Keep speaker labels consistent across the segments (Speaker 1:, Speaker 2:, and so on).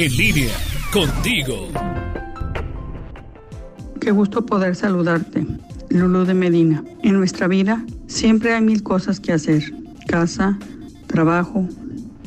Speaker 1: En línea, contigo.
Speaker 2: Qué gusto poder saludarte, Lulu de Medina. En nuestra vida siempre hay mil cosas que hacer. Casa, trabajo,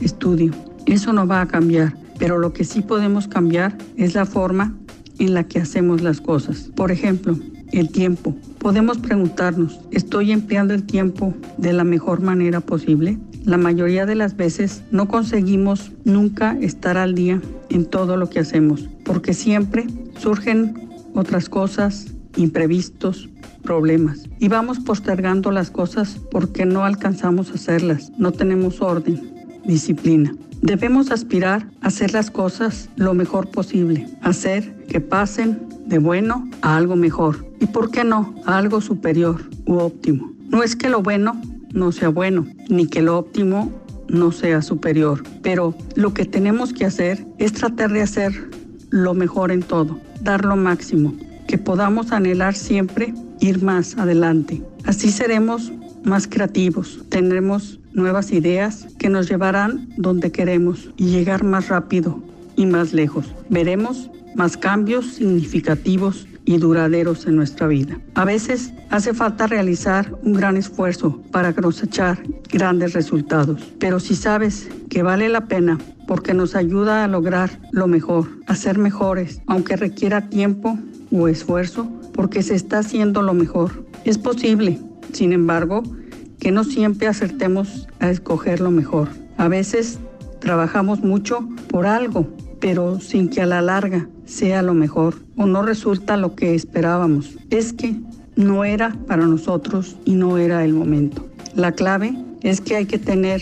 Speaker 2: estudio. Eso no va a cambiar, pero lo que sí podemos cambiar es la forma en la que hacemos las cosas. Por ejemplo, el tiempo. Podemos preguntarnos, ¿estoy empleando el tiempo de la mejor manera posible? La mayoría de las veces no conseguimos nunca estar al día en todo lo que hacemos, porque siempre surgen otras cosas, imprevistos, problemas. Y vamos postergando las cosas porque no alcanzamos a hacerlas, no tenemos orden, disciplina. Debemos aspirar a hacer las cosas lo mejor posible, hacer que pasen de bueno a algo mejor y, ¿por qué no?, a algo superior u óptimo. No es que lo bueno no sea bueno, ni que lo óptimo no sea superior, pero lo que tenemos que hacer es tratar de hacer lo mejor en todo, dar lo máximo, que podamos anhelar siempre ir más adelante. Así seremos más creativos, tendremos nuevas ideas que nos llevarán donde queremos y llegar más rápido y más lejos. Veremos más cambios significativos y duraderos en nuestra vida. A veces hace falta realizar un gran esfuerzo para cosechar grandes resultados, pero si sabes que vale la pena porque nos ayuda a lograr lo mejor, a ser mejores, aunque requiera tiempo o esfuerzo, porque se está haciendo lo mejor. Es posible, sin embargo, que no siempre acertemos a escoger lo mejor. A veces trabajamos mucho por algo, pero sin que a la larga sea lo mejor o no resulta lo que esperábamos. Es que no era para nosotros y no era el momento. La clave es que hay que tener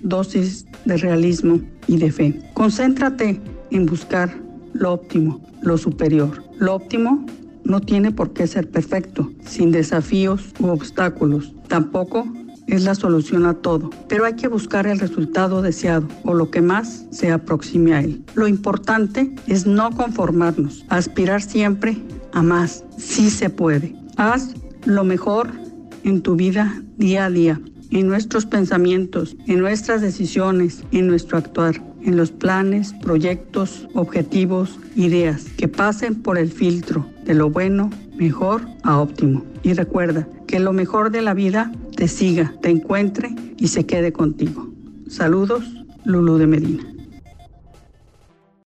Speaker 2: dosis de realismo y de fe. Concéntrate en buscar lo óptimo, lo superior. Lo óptimo no tiene por qué ser perfecto, sin desafíos u obstáculos. Tampoco es la solución a todo, pero hay que buscar el resultado deseado o lo que más se aproxime a él. Lo importante es no conformarnos, aspirar siempre a más. Sí se puede. Haz lo mejor en tu vida día a día, en nuestros pensamientos, en nuestras decisiones, en nuestro actuar, en los planes, proyectos, objetivos, ideas que pasen por el filtro de lo bueno, mejor a óptimo. Y recuerda que lo mejor de la vida te siga, te encuentre y se quede contigo. Saludos, Lulu de Medina.